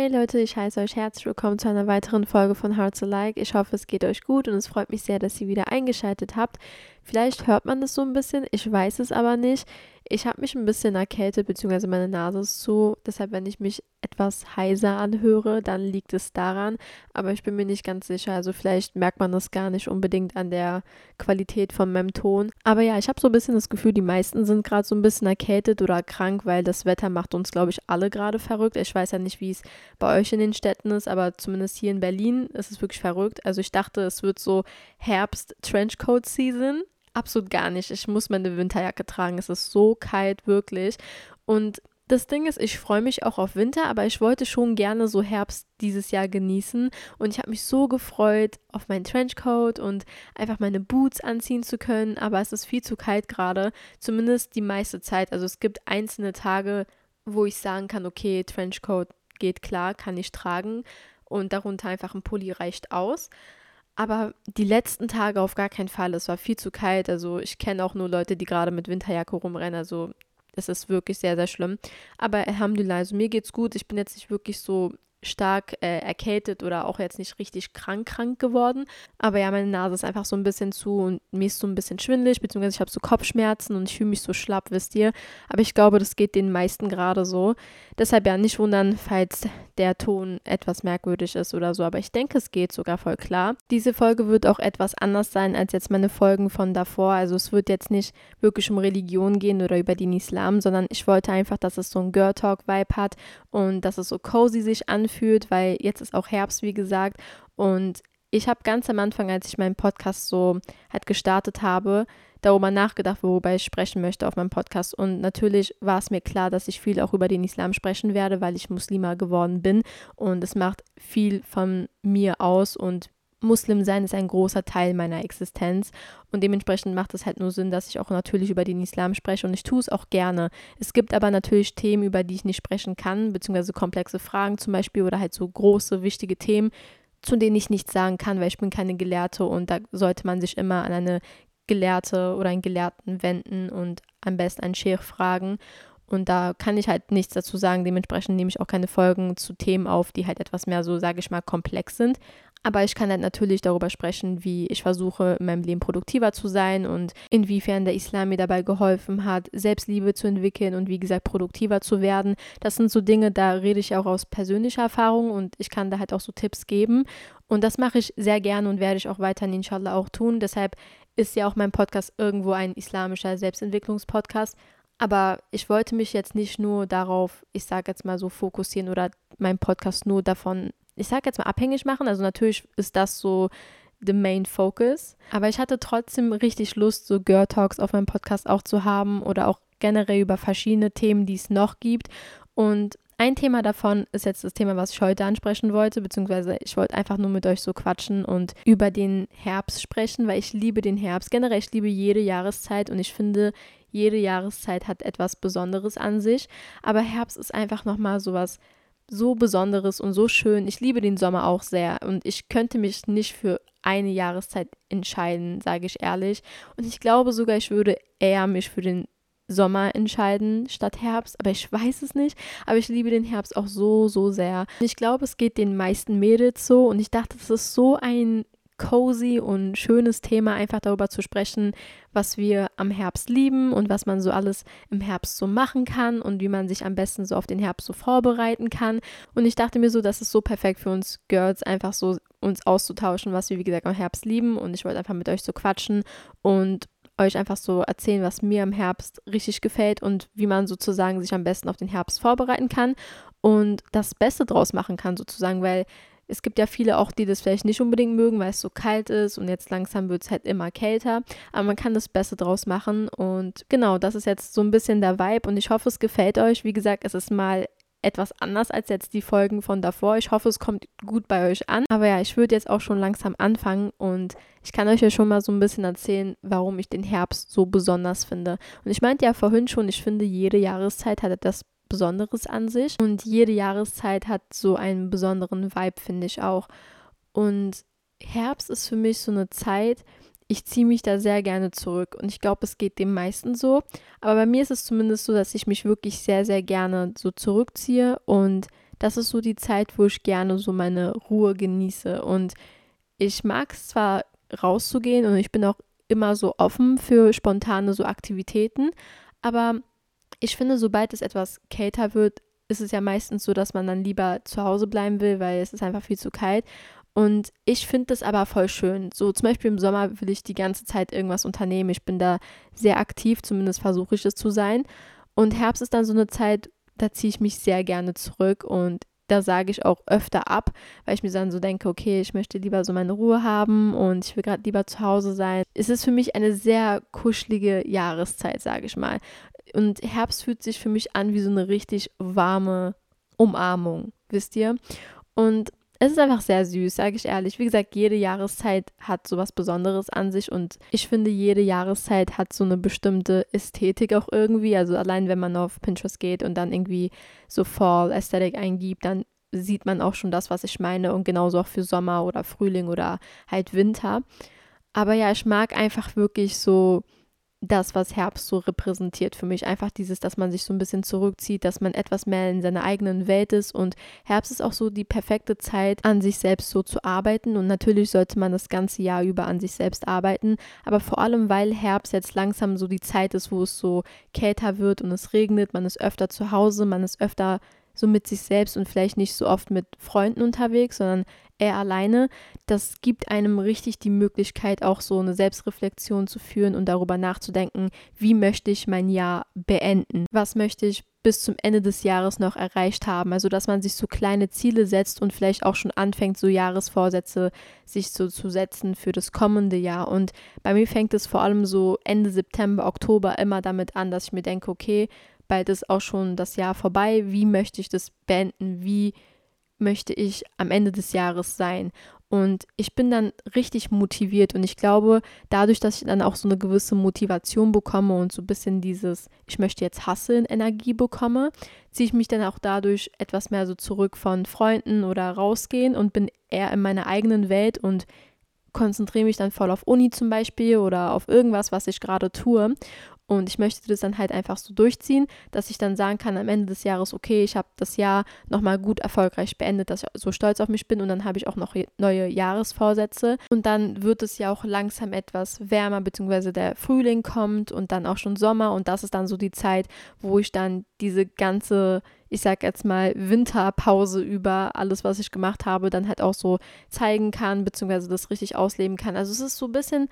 Hey Leute, ich heiße euch herzlich willkommen zu einer weiteren Folge von Hearts Alike. Ich hoffe, es geht euch gut und es freut mich sehr, dass ihr wieder eingeschaltet habt. Vielleicht hört man das so ein bisschen, ich weiß es aber nicht. Ich habe mich ein bisschen erkältet, beziehungsweise meine Nase ist zu. Deshalb, wenn ich mich etwas heiser anhöre, dann liegt es daran. Aber ich bin mir nicht ganz sicher. Also vielleicht merkt man das gar nicht unbedingt an der Qualität von meinem Ton. Aber ja, ich habe so ein bisschen das Gefühl, die meisten sind gerade so ein bisschen erkältet oder krank, weil das Wetter macht uns, glaube ich, alle gerade verrückt. Ich weiß ja nicht, wie es bei euch in den Städten ist, aber zumindest hier in Berlin ist es wirklich verrückt. Also ich dachte, es wird so Herbst-Trenchcoat-Season absolut gar nicht. Ich muss meine Winterjacke tragen. Es ist so kalt, wirklich. Und das Ding ist, ich freue mich auch auf Winter, aber ich wollte schon gerne so Herbst dieses Jahr genießen. Und ich habe mich so gefreut auf meinen Trenchcoat und einfach meine Boots anziehen zu können. Aber es ist viel zu kalt gerade, zumindest die meiste Zeit. Also es gibt einzelne Tage, wo ich sagen kann, okay, Trenchcoat geht klar, kann ich tragen. Und darunter einfach ein Pulli reicht aus. Aber die letzten Tage auf gar keinen Fall. Es war viel zu kalt. Also ich kenne auch nur Leute, die gerade mit Winterjacke rumrennen. Also es ist wirklich sehr, sehr schlimm. Aber Alhamdulillah, also mir geht's gut. Ich bin jetzt nicht wirklich so stark äh, erkältet oder auch jetzt nicht richtig krank krank geworden. Aber ja, meine Nase ist einfach so ein bisschen zu und mir ist so ein bisschen schwindelig, beziehungsweise ich habe so Kopfschmerzen und ich fühle mich so schlapp, wisst ihr. Aber ich glaube, das geht den meisten gerade so. Deshalb ja nicht wundern, falls der Ton etwas merkwürdig ist oder so. Aber ich denke, es geht sogar voll klar. Diese Folge wird auch etwas anders sein als jetzt meine Folgen von davor. Also es wird jetzt nicht wirklich um Religion gehen oder über den Islam, sondern ich wollte einfach, dass es so ein Girl Talk Vibe hat und dass es so cozy sich anfühlt anfühlt, weil jetzt ist auch Herbst, wie gesagt. Und ich habe ganz am Anfang, als ich meinen Podcast so halt gestartet habe, darüber nachgedacht, worüber ich sprechen möchte auf meinem Podcast. Und natürlich war es mir klar, dass ich viel auch über den Islam sprechen werde, weil ich Muslima geworden bin. Und es macht viel von mir aus und Muslim sein ist ein großer Teil meiner Existenz und dementsprechend macht es halt nur Sinn, dass ich auch natürlich über den Islam spreche und ich tue es auch gerne. Es gibt aber natürlich Themen, über die ich nicht sprechen kann, beziehungsweise komplexe Fragen zum Beispiel oder halt so große, wichtige Themen, zu denen ich nichts sagen kann, weil ich bin keine Gelehrte und da sollte man sich immer an eine Gelehrte oder einen Gelehrten wenden und am besten einen Sheikh fragen. Und da kann ich halt nichts dazu sagen. Dementsprechend nehme ich auch keine Folgen zu Themen auf, die halt etwas mehr so, sage ich mal, komplex sind. Aber ich kann halt natürlich darüber sprechen, wie ich versuche, in meinem Leben produktiver zu sein und inwiefern der Islam mir dabei geholfen hat, Selbstliebe zu entwickeln und wie gesagt, produktiver zu werden. Das sind so Dinge, da rede ich auch aus persönlicher Erfahrung und ich kann da halt auch so Tipps geben. Und das mache ich sehr gerne und werde ich auch weiterhin inshallah auch tun. Deshalb ist ja auch mein Podcast irgendwo ein islamischer Selbstentwicklungspodcast. Aber ich wollte mich jetzt nicht nur darauf, ich sage jetzt mal so, fokussieren oder meinen Podcast nur davon ich sage jetzt mal, abhängig machen. Also natürlich ist das so the main focus. Aber ich hatte trotzdem richtig Lust, so Girl Talks auf meinem Podcast auch zu haben oder auch generell über verschiedene Themen, die es noch gibt. Und ein Thema davon ist jetzt das Thema, was ich heute ansprechen wollte, beziehungsweise ich wollte einfach nur mit euch so quatschen und über den Herbst sprechen, weil ich liebe den Herbst. Generell, ich liebe jede Jahreszeit und ich finde, jede Jahreszeit hat etwas Besonderes an sich. Aber Herbst ist einfach nochmal sowas so Besonderes und so schön. Ich liebe den Sommer auch sehr und ich könnte mich nicht für eine Jahreszeit entscheiden, sage ich ehrlich. Und ich glaube sogar, ich würde eher mich für den Sommer entscheiden statt Herbst, aber ich weiß es nicht. Aber ich liebe den Herbst auch so, so sehr. Ich glaube, es geht den meisten Mädels so und ich dachte, es ist so ein cozy und schönes Thema, einfach darüber zu sprechen, was wir am Herbst lieben und was man so alles im Herbst so machen kann und wie man sich am besten so auf den Herbst so vorbereiten kann. Und ich dachte mir so, das ist so perfekt für uns Girls, einfach so uns auszutauschen, was wir, wie gesagt, am Herbst lieben. Und ich wollte einfach mit euch so quatschen und euch einfach so erzählen, was mir am Herbst richtig gefällt und wie man sozusagen sich am besten auf den Herbst vorbereiten kann und das Beste draus machen kann, sozusagen, weil es gibt ja viele auch, die das vielleicht nicht unbedingt mögen, weil es so kalt ist und jetzt langsam wird es halt immer kälter. Aber man kann das Beste draus machen. Und genau, das ist jetzt so ein bisschen der Vibe und ich hoffe, es gefällt euch. Wie gesagt, es ist mal etwas anders als jetzt die Folgen von davor. Ich hoffe, es kommt gut bei euch an. Aber ja, ich würde jetzt auch schon langsam anfangen und ich kann euch ja schon mal so ein bisschen erzählen, warum ich den Herbst so besonders finde. Und ich meinte ja vorhin schon, ich finde, jede Jahreszeit hat etwas Besonderes an sich. Und jede Jahreszeit hat so einen besonderen Vibe, finde ich auch. Und Herbst ist für mich so eine Zeit, ich ziehe mich da sehr gerne zurück. Und ich glaube, es geht dem meisten so. Aber bei mir ist es zumindest so, dass ich mich wirklich sehr, sehr gerne so zurückziehe und das ist so die Zeit, wo ich gerne so meine Ruhe genieße. Und ich mag es zwar rauszugehen und ich bin auch immer so offen für spontane so Aktivitäten, aber ich finde, sobald es etwas kälter wird, ist es ja meistens so, dass man dann lieber zu Hause bleiben will, weil es ist einfach viel zu kalt. Und ich finde das aber voll schön. So zum Beispiel im Sommer will ich die ganze Zeit irgendwas unternehmen. Ich bin da sehr aktiv, zumindest versuche ich es zu sein. Und Herbst ist dann so eine Zeit, da ziehe ich mich sehr gerne zurück und da sage ich auch öfter ab, weil ich mir dann so denke, okay, ich möchte lieber so meine Ruhe haben und ich will gerade lieber zu Hause sein. Es ist für mich eine sehr kuschelige Jahreszeit, sage ich mal. Und Herbst fühlt sich für mich an wie so eine richtig warme Umarmung, wisst ihr? Und es ist einfach sehr süß, sage ich ehrlich. Wie gesagt, jede Jahreszeit hat so was Besonderes an sich und ich finde, jede Jahreszeit hat so eine bestimmte Ästhetik auch irgendwie. Also allein wenn man auf Pinterest geht und dann irgendwie so Fall Aesthetic eingibt, dann sieht man auch schon das, was ich meine und genauso auch für Sommer oder Frühling oder halt Winter. Aber ja, ich mag einfach wirklich so das, was Herbst so repräsentiert für mich. Einfach dieses, dass man sich so ein bisschen zurückzieht, dass man etwas mehr in seiner eigenen Welt ist. Und Herbst ist auch so die perfekte Zeit, an sich selbst so zu arbeiten. Und natürlich sollte man das ganze Jahr über an sich selbst arbeiten. Aber vor allem, weil Herbst jetzt langsam so die Zeit ist, wo es so kälter wird und es regnet, man ist öfter zu Hause, man ist öfter so mit sich selbst und vielleicht nicht so oft mit Freunden unterwegs, sondern er alleine, das gibt einem richtig die Möglichkeit, auch so eine Selbstreflexion zu führen und darüber nachzudenken, wie möchte ich mein Jahr beenden? Was möchte ich bis zum Ende des Jahres noch erreicht haben? Also, dass man sich so kleine Ziele setzt und vielleicht auch schon anfängt, so Jahresvorsätze sich so zu setzen für das kommende Jahr. Und bei mir fängt es vor allem so Ende September, Oktober immer damit an, dass ich mir denke, okay, bald ist auch schon das Jahr vorbei. Wie möchte ich das beenden? Wie möchte ich am Ende des Jahres sein? Und ich bin dann richtig motiviert und ich glaube, dadurch, dass ich dann auch so eine gewisse Motivation bekomme und so ein bisschen dieses, ich möchte jetzt hasseln, Energie bekomme, ziehe ich mich dann auch dadurch etwas mehr so zurück von Freunden oder rausgehen und bin eher in meiner eigenen Welt und konzentriere mich dann voll auf Uni zum Beispiel oder auf irgendwas, was ich gerade tue. Und ich möchte das dann halt einfach so durchziehen, dass ich dann sagen kann am Ende des Jahres, okay, ich habe das Jahr nochmal gut erfolgreich beendet, dass ich so stolz auf mich bin und dann habe ich auch noch neue Jahresvorsätze. Und dann wird es ja auch langsam etwas wärmer, beziehungsweise der Frühling kommt und dann auch schon Sommer. Und das ist dann so die Zeit, wo ich dann diese ganze ich sag jetzt mal, Winterpause über alles, was ich gemacht habe, dann halt auch so zeigen kann, beziehungsweise das richtig ausleben kann. Also es ist so ein bisschen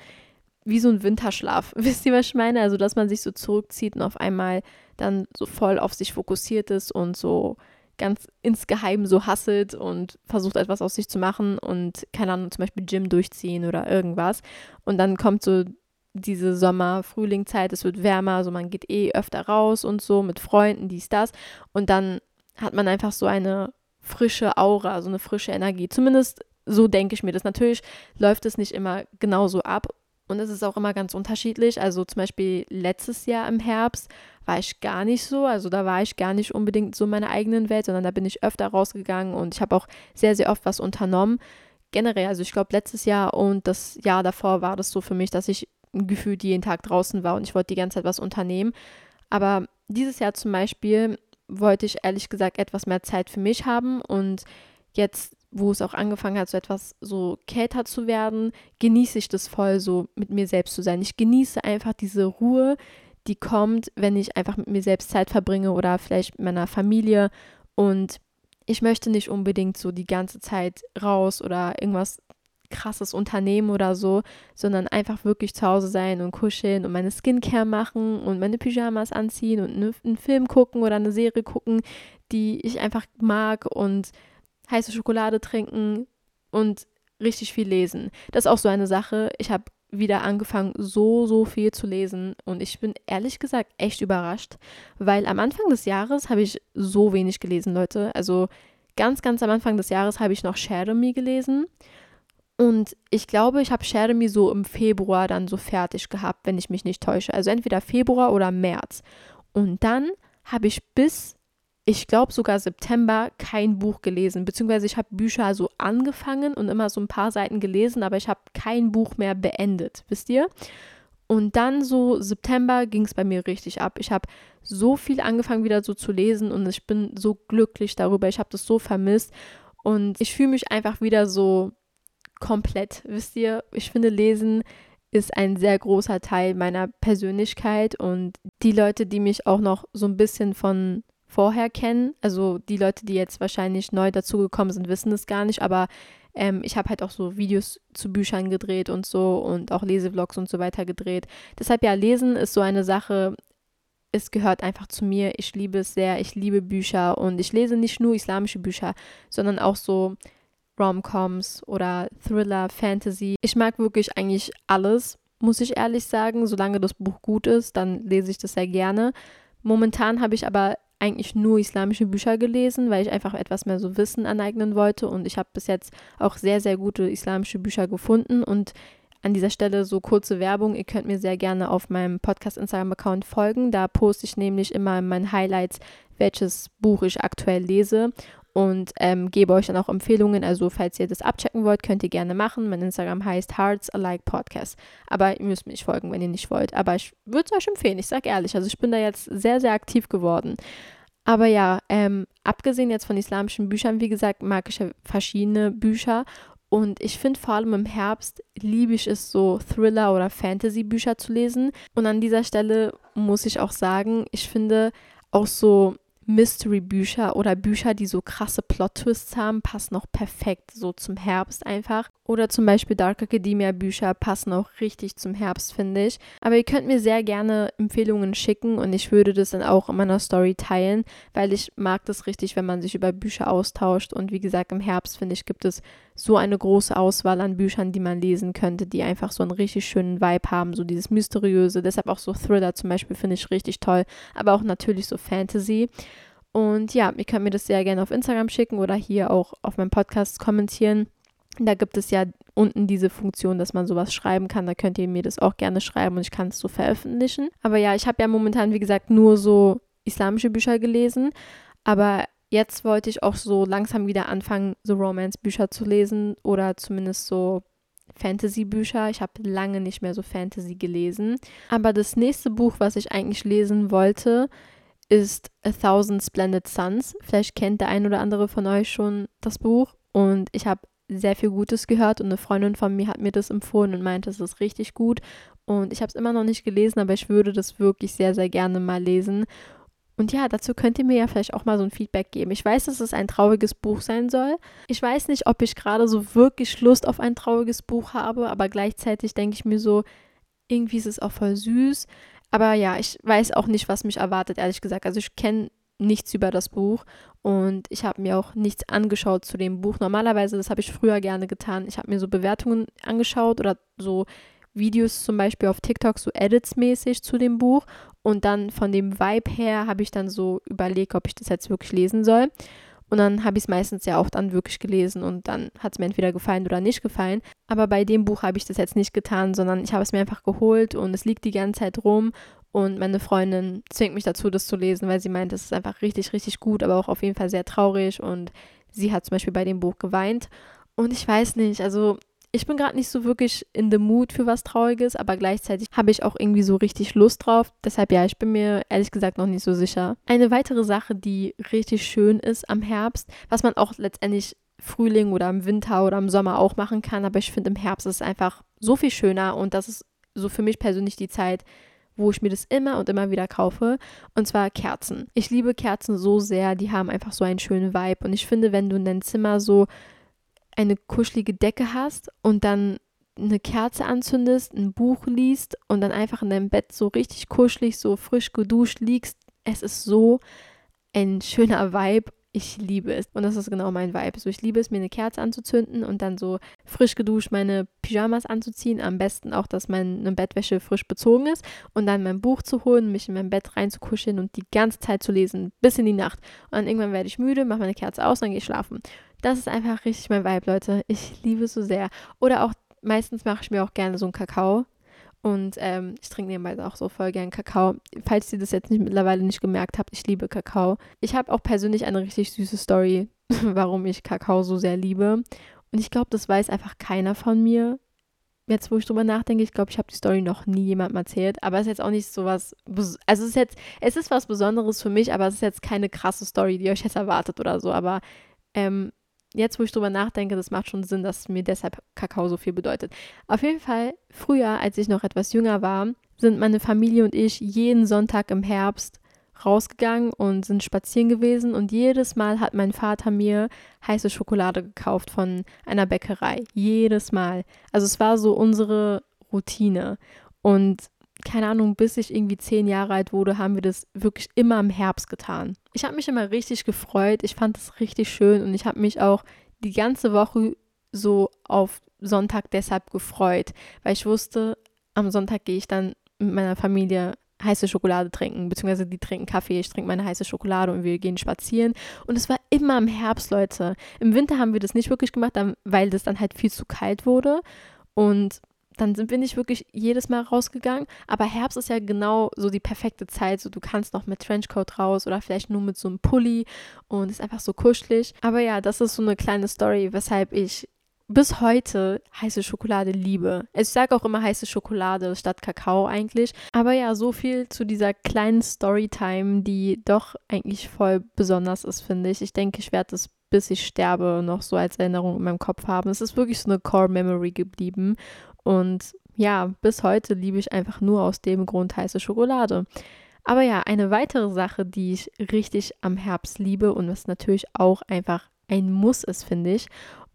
wie so ein Winterschlaf. Wisst ihr, was ich meine? Also, dass man sich so zurückzieht und auf einmal dann so voll auf sich fokussiert ist und so ganz insgeheim so hasselt und versucht etwas aus sich zu machen und keine Ahnung, zum Beispiel Gym durchziehen oder irgendwas. Und dann kommt so diese Sommer-Frühlingzeit, es wird wärmer, also man geht eh öfter raus und so mit Freunden, dies, das. Und dann hat man einfach so eine frische Aura, so eine frische Energie. Zumindest so denke ich mir das. Natürlich läuft es nicht immer genauso ab und es ist auch immer ganz unterschiedlich. Also zum Beispiel letztes Jahr im Herbst war ich gar nicht so. Also da war ich gar nicht unbedingt so in meiner eigenen Welt, sondern da bin ich öfter rausgegangen und ich habe auch sehr, sehr oft was unternommen. Generell, also ich glaube letztes Jahr und das Jahr davor war das so für mich, dass ich gefühlt jeden Tag draußen war und ich wollte die ganze Zeit was unternehmen. Aber dieses Jahr zum Beispiel wollte ich ehrlich gesagt etwas mehr Zeit für mich haben und jetzt wo es auch angefangen hat, so etwas so kälter zu werden, genieße ich das voll, so mit mir selbst zu sein. Ich genieße einfach diese Ruhe, die kommt, wenn ich einfach mit mir selbst Zeit verbringe oder vielleicht mit meiner Familie. Und ich möchte nicht unbedingt so die ganze Zeit raus oder irgendwas krasses Unternehmen oder so, sondern einfach wirklich zu Hause sein und kuscheln und meine Skincare machen und meine Pyjamas anziehen und einen Film gucken oder eine Serie gucken, die ich einfach mag und heiße Schokolade trinken und richtig viel lesen. Das ist auch so eine Sache. Ich habe wieder angefangen, so, so viel zu lesen. Und ich bin ehrlich gesagt echt überrascht, weil am Anfang des Jahres habe ich so wenig gelesen, Leute. Also ganz, ganz am Anfang des Jahres habe ich noch Me gelesen. Und ich glaube, ich habe Me so im Februar dann so fertig gehabt, wenn ich mich nicht täusche. Also entweder Februar oder März. Und dann habe ich bis ich glaube sogar September kein Buch gelesen, beziehungsweise ich habe Bücher so angefangen und immer so ein paar Seiten gelesen, aber ich habe kein Buch mehr beendet, wisst ihr? Und dann so September ging es bei mir richtig ab. Ich habe so viel angefangen wieder so zu lesen und ich bin so glücklich darüber. Ich habe das so vermisst und ich fühle mich einfach wieder so komplett. Wisst ihr, ich finde Lesen ist ein sehr großer Teil meiner Persönlichkeit und die Leute, die mich auch noch so ein bisschen von vorher kennen, also die Leute, die jetzt wahrscheinlich neu dazugekommen sind, wissen es gar nicht, aber ähm, ich habe halt auch so Videos zu Büchern gedreht und so und auch Lesevlogs und so weiter gedreht. Deshalb ja, Lesen ist so eine Sache, es gehört einfach zu mir. Ich liebe es sehr. Ich liebe Bücher und ich lese nicht nur islamische Bücher, sondern auch so Rom-Coms oder Thriller, Fantasy. Ich mag wirklich eigentlich alles, muss ich ehrlich sagen. Solange das Buch gut ist, dann lese ich das sehr gerne. Momentan habe ich aber eigentlich nur islamische Bücher gelesen, weil ich einfach etwas mehr so Wissen aneignen wollte und ich habe bis jetzt auch sehr, sehr gute islamische Bücher gefunden und an dieser Stelle so kurze Werbung. Ihr könnt mir sehr gerne auf meinem Podcast-Instagram-Account folgen. Da poste ich nämlich immer in meinen Highlights, welches Buch ich aktuell lese und ähm, gebe euch dann auch Empfehlungen. Also, falls ihr das abchecken wollt, könnt ihr gerne machen. Mein Instagram heißt Hearts Alike Podcast. Aber ihr müsst mir nicht folgen, wenn ihr nicht wollt. Aber ich würde es euch empfehlen, ich sage ehrlich. Also, ich bin da jetzt sehr, sehr aktiv geworden. Aber ja, ähm, abgesehen jetzt von islamischen Büchern, wie gesagt, mag ich ja verschiedene Bücher. Und ich finde vor allem im Herbst liebe ich es so, Thriller- oder Fantasy-Bücher zu lesen. Und an dieser Stelle muss ich auch sagen, ich finde auch so Mystery-Bücher oder Bücher, die so krasse Plot-Twists haben, passen auch perfekt so zum Herbst einfach. Oder zum Beispiel Dark Academia-Bücher passen auch richtig zum Herbst, finde ich. Aber ihr könnt mir sehr gerne Empfehlungen schicken und ich würde das dann auch in meiner Story teilen, weil ich mag das richtig, wenn man sich über Bücher austauscht. Und wie gesagt, im Herbst, finde ich, gibt es so eine große Auswahl an Büchern, die man lesen könnte, die einfach so einen richtig schönen Vibe haben, so dieses Mysteriöse. Deshalb auch so Thriller zum Beispiel finde ich richtig toll, aber auch natürlich so Fantasy. Und ja, ihr könnt mir das sehr gerne auf Instagram schicken oder hier auch auf meinem Podcast kommentieren. Da gibt es ja unten diese Funktion, dass man sowas schreiben kann. Da könnt ihr mir das auch gerne schreiben und ich kann es so veröffentlichen. Aber ja, ich habe ja momentan, wie gesagt, nur so islamische Bücher gelesen. Aber jetzt wollte ich auch so langsam wieder anfangen, so Romance-Bücher zu lesen oder zumindest so Fantasy-Bücher. Ich habe lange nicht mehr so Fantasy gelesen. Aber das nächste Buch, was ich eigentlich lesen wollte, ist A Thousand Splendid Suns. Vielleicht kennt der ein oder andere von euch schon das Buch. Und ich habe sehr viel Gutes gehört und eine Freundin von mir hat mir das empfohlen und meinte, es ist richtig gut. Und ich habe es immer noch nicht gelesen, aber ich würde das wirklich sehr, sehr gerne mal lesen. Und ja, dazu könnt ihr mir ja vielleicht auch mal so ein Feedback geben. Ich weiß, dass es ein trauriges Buch sein soll. Ich weiß nicht, ob ich gerade so wirklich Lust auf ein trauriges Buch habe, aber gleichzeitig denke ich mir so, irgendwie ist es auch voll süß. Aber ja, ich weiß auch nicht, was mich erwartet, ehrlich gesagt. Also ich kenne nichts über das Buch und ich habe mir auch nichts angeschaut zu dem Buch. Normalerweise, das habe ich früher gerne getan. Ich habe mir so Bewertungen angeschaut oder so Videos zum Beispiel auf TikTok, so Edits mäßig zu dem Buch. Und dann von dem Vibe her habe ich dann so überlegt, ob ich das jetzt wirklich lesen soll. Und dann habe ich es meistens ja auch dann wirklich gelesen und dann hat es mir entweder gefallen oder nicht gefallen. Aber bei dem Buch habe ich das jetzt nicht getan, sondern ich habe es mir einfach geholt und es liegt die ganze Zeit rum. Und meine Freundin zwingt mich dazu, das zu lesen, weil sie meint, es ist einfach richtig, richtig gut, aber auch auf jeden Fall sehr traurig. Und sie hat zum Beispiel bei dem Buch geweint. Und ich weiß nicht, also ich bin gerade nicht so wirklich in the mood für was Trauriges, aber gleichzeitig habe ich auch irgendwie so richtig Lust drauf. Deshalb ja, ich bin mir ehrlich gesagt noch nicht so sicher. Eine weitere Sache, die richtig schön ist am Herbst, was man auch letztendlich Frühling oder im Winter oder im Sommer auch machen kann, aber ich finde im Herbst ist es einfach so viel schöner und das ist so für mich persönlich die Zeit, wo ich mir das immer und immer wieder kaufe. Und zwar Kerzen. Ich liebe Kerzen so sehr, die haben einfach so einen schönen Vibe. Und ich finde, wenn du in dein Zimmer so eine kuschelige Decke hast und dann eine Kerze anzündest, ein Buch liest und dann einfach in deinem Bett so richtig kuschelig, so frisch geduscht liegst, es ist so ein schöner Vibe. Ich liebe es. Und das ist genau mein Vibe. So, ich liebe es, mir eine Kerze anzuzünden und dann so frisch geduscht meine Pyjamas anzuziehen. Am besten auch, dass meine Bettwäsche frisch bezogen ist. Und dann mein Buch zu holen, mich in mein Bett reinzukuscheln und die ganze Zeit zu lesen, bis in die Nacht. Und dann irgendwann werde ich müde, mache meine Kerze aus, dann gehe ich schlafen. Das ist einfach richtig mein Vibe, Leute. Ich liebe es so sehr. Oder auch, meistens mache ich mir auch gerne so einen Kakao. Und ähm, ich trinke nebenbei auch so voll gern Kakao. Falls ihr das jetzt nicht, mittlerweile nicht gemerkt habt, ich liebe Kakao. Ich habe auch persönlich eine richtig süße Story, warum ich Kakao so sehr liebe. Und ich glaube, das weiß einfach keiner von mir. jetzt wo ich drüber nachdenke, ich glaube, ich habe die Story noch nie jemandem erzählt, aber es ist jetzt auch nicht so was, also es ist jetzt, es ist was Besonderes für mich, aber es ist jetzt keine krasse Story, die euch jetzt erwartet oder so, aber ähm, jetzt, wo ich drüber nachdenke, das macht schon Sinn, dass mir deshalb Kakao so viel bedeutet. Auf jeden Fall, früher, als ich noch etwas jünger war, sind meine Familie und ich jeden Sonntag im Herbst rausgegangen und sind spazieren gewesen und jedes Mal hat mein Vater mir heiße Schokolade gekauft von einer Bäckerei. Jedes Mal. Also es war so unsere Routine. Und keine Ahnung, bis ich irgendwie zehn Jahre alt wurde, haben wir das wirklich immer im Herbst getan. Ich habe mich immer richtig gefreut. Ich fand es richtig schön und ich habe mich auch die ganze Woche so auf Sonntag deshalb gefreut, weil ich wusste, am Sonntag gehe ich dann mit meiner Familie heiße Schokolade trinken, beziehungsweise die trinken Kaffee, ich trinke meine heiße Schokolade und wir gehen spazieren. Und es war immer im Herbst, Leute. Im Winter haben wir das nicht wirklich gemacht, weil das dann halt viel zu kalt wurde. Und dann sind wir nicht wirklich jedes Mal rausgegangen. Aber Herbst ist ja genau so die perfekte Zeit. So, du kannst noch mit Trenchcoat raus oder vielleicht nur mit so einem Pulli und ist einfach so kuschelig. Aber ja, das ist so eine kleine Story, weshalb ich bis heute heiße Schokolade liebe. Ich sage auch immer heiße Schokolade statt Kakao eigentlich. Aber ja, so viel zu dieser kleinen Storytime, die doch eigentlich voll besonders ist, finde ich. Ich denke, ich werde es bis ich sterbe noch so als Erinnerung in meinem Kopf haben. Es ist wirklich so eine Core Memory geblieben. Und ja, bis heute liebe ich einfach nur aus dem Grund heiße Schokolade. Aber ja, eine weitere Sache, die ich richtig am Herbst liebe und was natürlich auch einfach ein Muss ist, finde ich.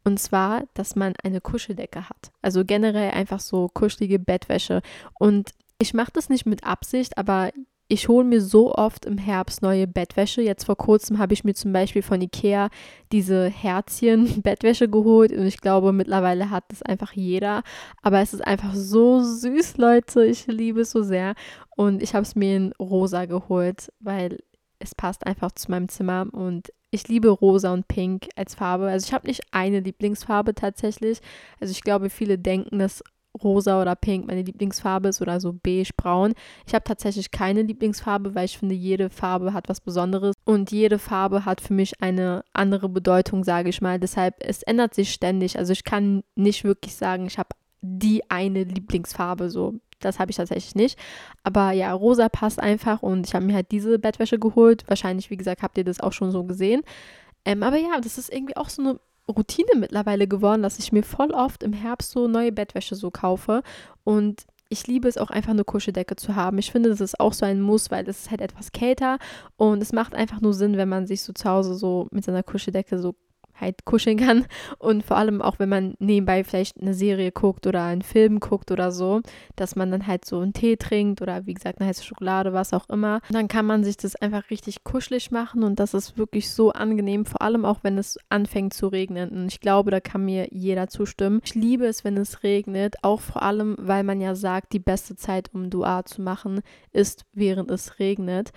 Und zwar, dass man eine Kuscheldecke hat. Also generell einfach so kuschelige Bettwäsche. Und ich mache das nicht mit Absicht, aber ich hole mir so oft im Herbst neue Bettwäsche. Jetzt vor kurzem habe ich mir zum Beispiel von Ikea diese Herzchen-Bettwäsche geholt und ich glaube, mittlerweile hat das einfach jeder. Aber es ist einfach so süß, Leute. Ich liebe es so sehr. Und ich habe es mir in rosa geholt, weil es passt einfach zu meinem Zimmer und ich liebe rosa und pink als Farbe. Also ich habe nicht eine Lieblingsfarbe tatsächlich. Also ich glaube, viele denken, dass rosa oder pink meine Lieblingsfarbe ist oder so beige, braun. Ich habe tatsächlich keine Lieblingsfarbe, weil ich finde, jede Farbe hat was Besonderes und jede Farbe hat für mich eine andere Bedeutung, sage ich mal. Deshalb, es ändert sich ständig. Also ich kann nicht wirklich sagen, ich habe die eine Lieblingsfarbe so. Das habe ich tatsächlich nicht. Aber ja, rosa passt einfach und ich habe mir halt diese Bettwäsche geholt. Wahrscheinlich, wie gesagt, habt ihr das auch schon so gesehen. Ähm, aber ja, das ist irgendwie auch so eine Routine mittlerweile geworden, dass ich mir voll oft im Herbst so neue Bettwäsche so kaufe. Und ich liebe es auch einfach eine Kuscheldecke zu haben. Ich finde, das ist auch so ein Muss, weil es ist halt etwas kälter und es macht einfach nur Sinn, wenn man sich so zu Hause so mit seiner Kuscheldecke so halt kuscheln kann. Und vor allem auch, wenn man nebenbei vielleicht eine Serie guckt oder einen Film guckt oder so, dass man dann halt so einen Tee trinkt oder wie gesagt eine heiße Schokolade, was auch immer. dann kann man sich das einfach richtig kuschelig machen und das ist wirklich so angenehm, vor allem auch, wenn es anfängt zu regnen. Und ich glaube, da kann mir jeder zustimmen. Ich liebe es, wenn es regnet, auch vor allem, weil man ja sagt, die beste Zeit, um Dua zu machen, ist, während es regnet.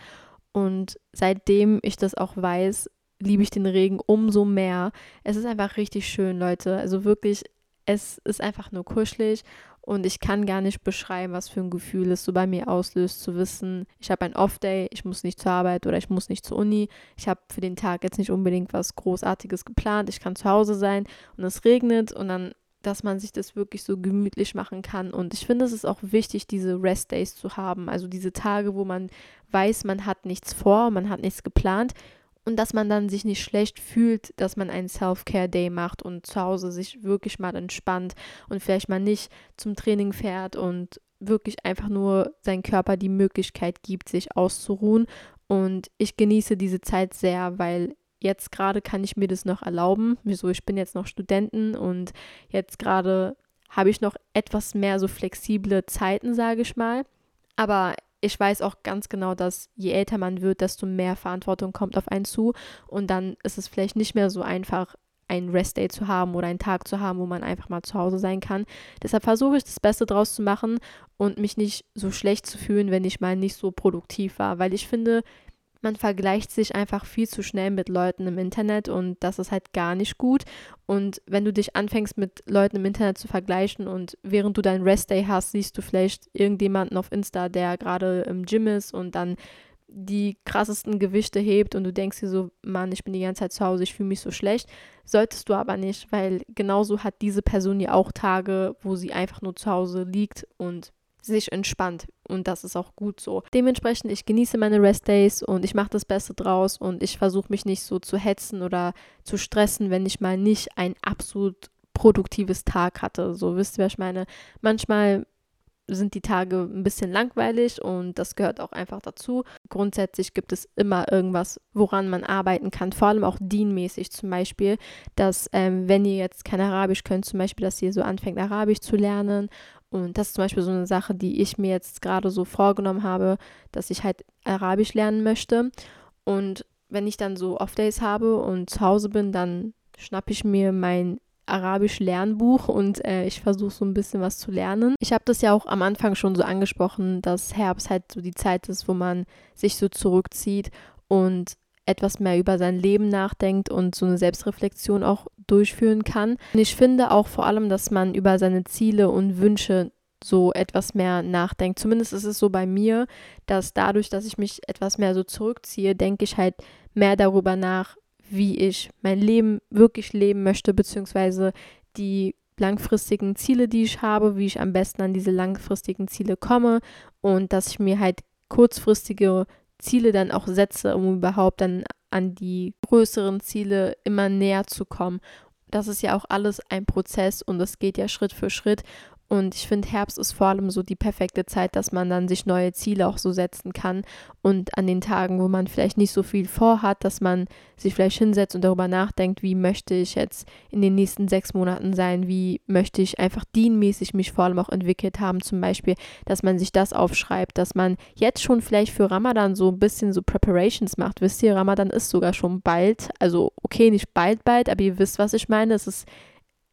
Und seitdem ich das auch weiß, liebe ich den Regen umso mehr. Es ist einfach richtig schön, Leute. Also wirklich, es ist einfach nur kuschelig und ich kann gar nicht beschreiben, was für ein Gefühl es so bei mir auslöst, zu wissen, ich habe ein Off-Day, ich muss nicht zur Arbeit oder ich muss nicht zur Uni. Ich habe für den Tag jetzt nicht unbedingt was Großartiges geplant. Ich kann zu Hause sein und es regnet und dann dass man sich das wirklich so gemütlich machen kann. Und ich finde, es ist auch wichtig, diese Rest-Days zu haben. Also diese Tage, wo man weiß, man hat nichts vor, man hat nichts geplant und dass man dann sich nicht schlecht fühlt, dass man einen Self-Care-Day macht und zu Hause sich wirklich mal entspannt und vielleicht mal nicht zum Training fährt und wirklich einfach nur seinem Körper die Möglichkeit gibt, sich auszuruhen. Und ich genieße diese Zeit sehr, weil jetzt gerade kann ich mir das noch erlauben. Wieso? Ich bin jetzt noch Studenten und jetzt gerade habe ich noch etwas mehr so flexible Zeiten, sage ich mal. Aber ich weiß auch ganz genau, dass je älter man wird, desto mehr Verantwortung kommt auf einen zu. Und dann ist es vielleicht nicht mehr so einfach, einen Restday zu haben oder einen Tag zu haben, wo man einfach mal zu Hause sein kann. Deshalb versuche ich das Beste draus zu machen und mich nicht so schlecht zu fühlen, wenn ich mal nicht so produktiv war. Weil ich finde, man vergleicht sich einfach viel zu schnell mit Leuten im Internet und das ist halt gar nicht gut. Und wenn du dich anfängst mit Leuten im Internet zu vergleichen und während du deinen Restday hast, siehst du vielleicht irgendjemanden auf Insta, der gerade im Gym ist und dann die krassesten Gewichte hebt und du denkst dir so, Mann, ich bin die ganze Zeit zu Hause, ich fühle mich so schlecht. Solltest du aber nicht, weil genauso hat diese Person ja auch Tage, wo sie einfach nur zu Hause liegt und sich entspannt. Und das ist auch gut so. Dementsprechend, ich genieße meine Restdays und ich mache das Beste draus und ich versuche mich nicht so zu hetzen oder zu stressen, wenn ich mal nicht ein absolut produktives Tag hatte. So wisst ihr, was ich meine. Manchmal sind die Tage ein bisschen langweilig und das gehört auch einfach dazu. Grundsätzlich gibt es immer irgendwas, woran man arbeiten kann, vor allem auch dienmäßig zum Beispiel, dass ähm, wenn ihr jetzt kein Arabisch könnt, zum Beispiel, dass ihr so anfängt, Arabisch zu lernen und das ist zum Beispiel so eine Sache, die ich mir jetzt gerade so vorgenommen habe, dass ich halt Arabisch lernen möchte und wenn ich dann so Off-Days habe und zu Hause bin, dann schnappe ich mir mein Arabisch-Lernbuch und äh, ich versuche so ein bisschen was zu lernen. Ich habe das ja auch am Anfang schon so angesprochen, dass Herbst halt so die Zeit ist, wo man sich so zurückzieht und etwas mehr über sein Leben nachdenkt und so eine Selbstreflexion auch durchführen kann. Und ich finde auch vor allem, dass man über seine Ziele und Wünsche so etwas mehr nachdenkt. Zumindest ist es so bei mir, dass dadurch, dass ich mich etwas mehr so zurückziehe, denke ich halt mehr darüber nach, wie ich mein Leben wirklich leben möchte, beziehungsweise die langfristigen Ziele, die ich habe, wie ich am besten an diese langfristigen Ziele komme und dass ich mir halt kurzfristige Ziele dann auch setze, um überhaupt dann an die größeren Ziele immer näher zu kommen. Das ist ja auch alles ein Prozess und es geht ja Schritt für Schritt und ich finde, Herbst ist vor allem so die perfekte Zeit, dass man dann sich neue Ziele auch so setzen kann. Und an den Tagen, wo man vielleicht nicht so viel vorhat, dass man sich vielleicht hinsetzt und darüber nachdenkt, wie möchte ich jetzt in den nächsten sechs Monaten sein, wie möchte ich einfach dienmäßig mich vor allem auch entwickelt haben. Zum Beispiel, dass man sich das aufschreibt, dass man jetzt schon vielleicht für Ramadan so ein bisschen so Preparations macht. Wisst ihr, Ramadan ist sogar schon bald. Also, okay, nicht bald, bald, aber ihr wisst, was ich meine. Es ist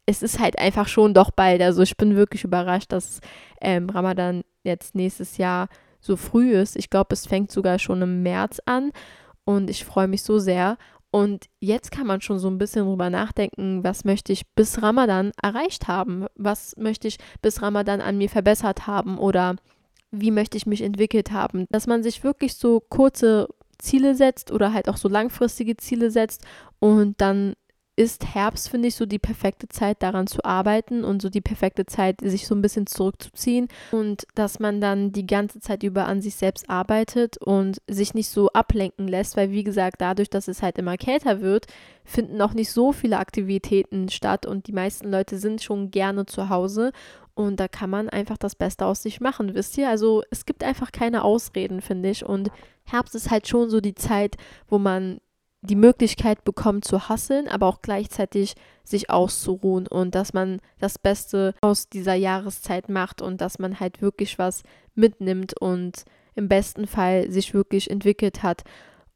es ist halt einfach schon doch bald. Also ich bin wirklich überrascht, dass ähm, Ramadan jetzt nächstes Jahr so früh ist. Ich glaube, es fängt sogar schon im März an und ich freue mich so sehr. Und jetzt kann man schon so ein bisschen drüber nachdenken, was möchte ich bis Ramadan erreicht haben? Was möchte ich bis Ramadan an mir verbessert haben? Oder wie möchte ich mich entwickelt haben? Dass man sich wirklich so kurze Ziele setzt oder halt auch so langfristige Ziele setzt und dann ist Herbst, finde ich, so die perfekte Zeit, daran zu arbeiten und so die perfekte Zeit, sich so ein bisschen zurückzuziehen. Und dass man dann die ganze Zeit über an sich selbst arbeitet und sich nicht so ablenken lässt, weil wie gesagt, dadurch, dass es halt immer kälter wird, finden auch nicht so viele Aktivitäten statt und die meisten Leute sind schon gerne zu Hause. Und da kann man einfach das Beste aus sich machen, wisst ihr? Also es gibt einfach keine Ausreden, finde ich. Und Herbst ist halt schon so die Zeit, wo man die Möglichkeit bekommt zu hasseln, aber auch gleichzeitig sich auszuruhen und dass man das Beste aus dieser Jahreszeit macht und dass man halt wirklich was mitnimmt und im besten Fall sich wirklich entwickelt hat.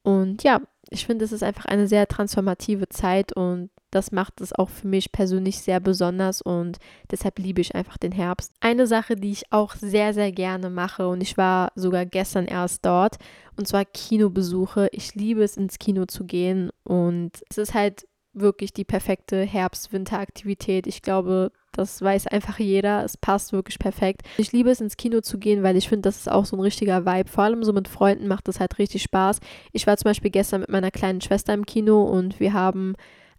Und ja, ich finde, es ist einfach eine sehr transformative Zeit und das macht es auch für mich persönlich sehr besonders und deshalb liebe ich einfach den Herbst. Eine Sache, die ich auch sehr, sehr gerne mache und ich war sogar gestern erst dort und zwar Kinobesuche. Ich liebe es, ins Kino zu gehen und es ist halt wirklich die perfekte Herbst-Winter-Aktivität. Ich glaube, das weiß einfach jeder. Es passt wirklich perfekt. Ich liebe es, ins Kino zu gehen, weil ich finde, das ist auch so ein richtiger Vibe. Vor allem so mit Freunden macht das halt richtig Spaß. Ich war zum Beispiel gestern mit meiner kleinen Schwester im Kino und wir haben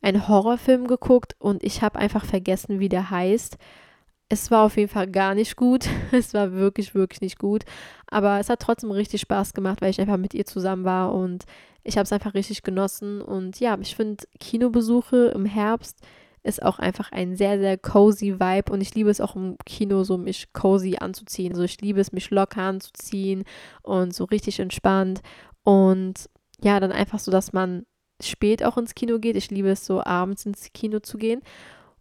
einen Horrorfilm geguckt und ich habe einfach vergessen, wie der heißt. Es war auf jeden Fall gar nicht gut. Es war wirklich, wirklich nicht gut. Aber es hat trotzdem richtig Spaß gemacht, weil ich einfach mit ihr zusammen war und ich habe es einfach richtig genossen. Und ja, ich finde Kinobesuche im Herbst ist auch einfach ein sehr, sehr cozy Vibe und ich liebe es auch im Kino so, mich cozy anzuziehen. Also ich liebe es, mich locker anzuziehen und so richtig entspannt und ja, dann einfach so, dass man spät auch ins Kino geht. Ich liebe es so, abends ins Kino zu gehen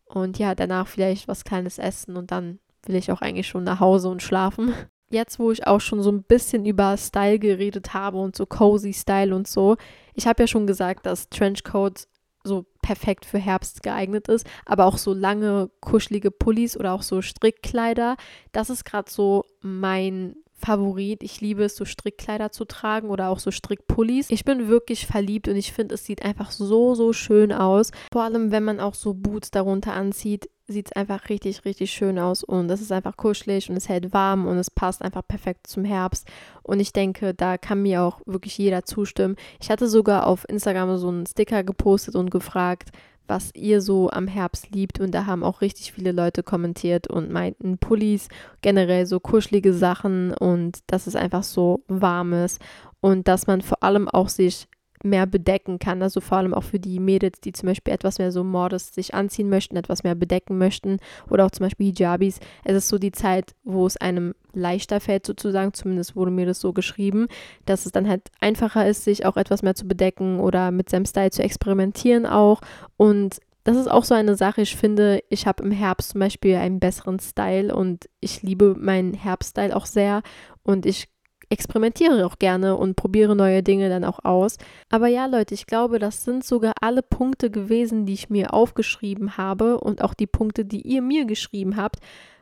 und ja, danach vielleicht was Kleines essen und dann will ich auch eigentlich schon nach Hause und schlafen. Jetzt, wo ich auch schon so ein bisschen über Style geredet habe und so cozy Style und so, ich habe ja schon gesagt, dass Trenchcoats so perfekt für Herbst geeignet ist, aber auch so lange kuschelige Pullis oder auch so Strickkleider, das ist gerade so mein Favorit. Ich liebe es, so Strickkleider zu tragen oder auch so Strickpullis. Ich bin wirklich verliebt und ich finde, es sieht einfach so, so schön aus. Vor allem, wenn man auch so Boots darunter anzieht, sieht es einfach richtig, richtig schön aus und es ist einfach kuschelig und es hält warm und es passt einfach perfekt zum Herbst. Und ich denke, da kann mir auch wirklich jeder zustimmen. Ich hatte sogar auf Instagram so einen Sticker gepostet und gefragt, was ihr so am Herbst liebt. Und da haben auch richtig viele Leute kommentiert und meinten Pullis, generell so kuschelige Sachen und dass es einfach so warm ist und dass man vor allem auch sich mehr bedecken kann. Also vor allem auch für die Mädels, die zum Beispiel etwas mehr so modest sich anziehen möchten, etwas mehr bedecken möchten oder auch zum Beispiel Hijabis. Es ist so die Zeit, wo es einem leichter fällt sozusagen, zumindest wurde mir das so geschrieben, dass es dann halt einfacher ist, sich auch etwas mehr zu bedecken oder mit seinem Style zu experimentieren auch und das ist auch so eine Sache. Ich finde, ich habe im Herbst zum Beispiel einen besseren Style und ich liebe meinen Herbststyle auch sehr. Und ich experimentiere auch gerne und probiere neue Dinge dann auch aus. Aber ja, Leute, ich glaube, das sind sogar alle Punkte gewesen, die ich mir aufgeschrieben habe und auch die Punkte, die ihr mir geschrieben habt,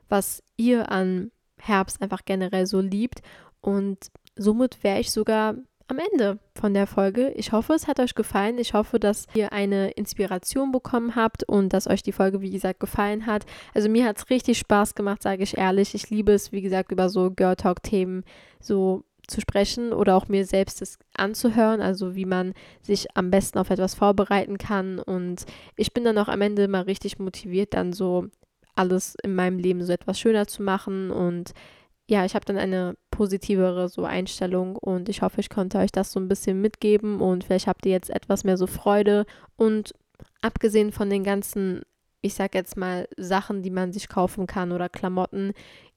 was ihr an Herbst einfach generell so liebt. Und somit wäre ich sogar am Ende von der Folge. Ich hoffe, es hat euch gefallen. Ich hoffe, dass ihr eine Inspiration bekommen habt und dass euch die Folge, wie gesagt, gefallen hat. Also mir hat es richtig Spaß gemacht, sage ich ehrlich. Ich liebe es, wie gesagt, über so Girl Talk-Themen so zu sprechen oder auch mir selbst das anzuhören, also wie man sich am besten auf etwas vorbereiten kann. Und ich bin dann auch am Ende mal richtig motiviert, dann so alles in meinem Leben so etwas schöner zu machen und ja, ich habe dann eine positivere so Einstellung. Und ich hoffe, ich konnte euch das so ein bisschen mitgeben. Und vielleicht habt ihr jetzt etwas mehr so Freude. Und abgesehen von den ganzen, ich sag jetzt mal Sachen, die man sich kaufen kann oder Klamotten,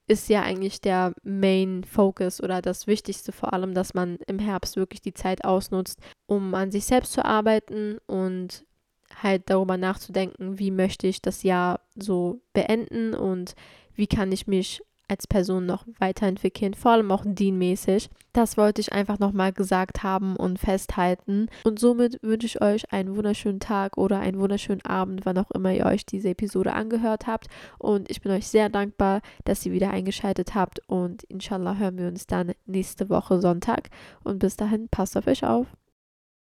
ist ja eigentlich der Main Focus oder das Wichtigste vor allem, dass man im Herbst wirklich die Zeit ausnutzt, um an sich selbst zu arbeiten und halt darüber nachzudenken, wie möchte ich das Jahr so beenden und wie kann ich mich als Person noch weiterentwickeln, vor allem auch dienmäßig. Das wollte ich einfach nochmal gesagt haben und festhalten. Und somit wünsche ich euch einen wunderschönen Tag oder einen wunderschönen Abend, wann auch immer ihr euch diese Episode angehört habt. Und ich bin euch sehr dankbar, dass ihr wieder eingeschaltet habt. Und inshallah hören wir uns dann nächste Woche Sonntag. Und bis dahin, passt auf euch auf.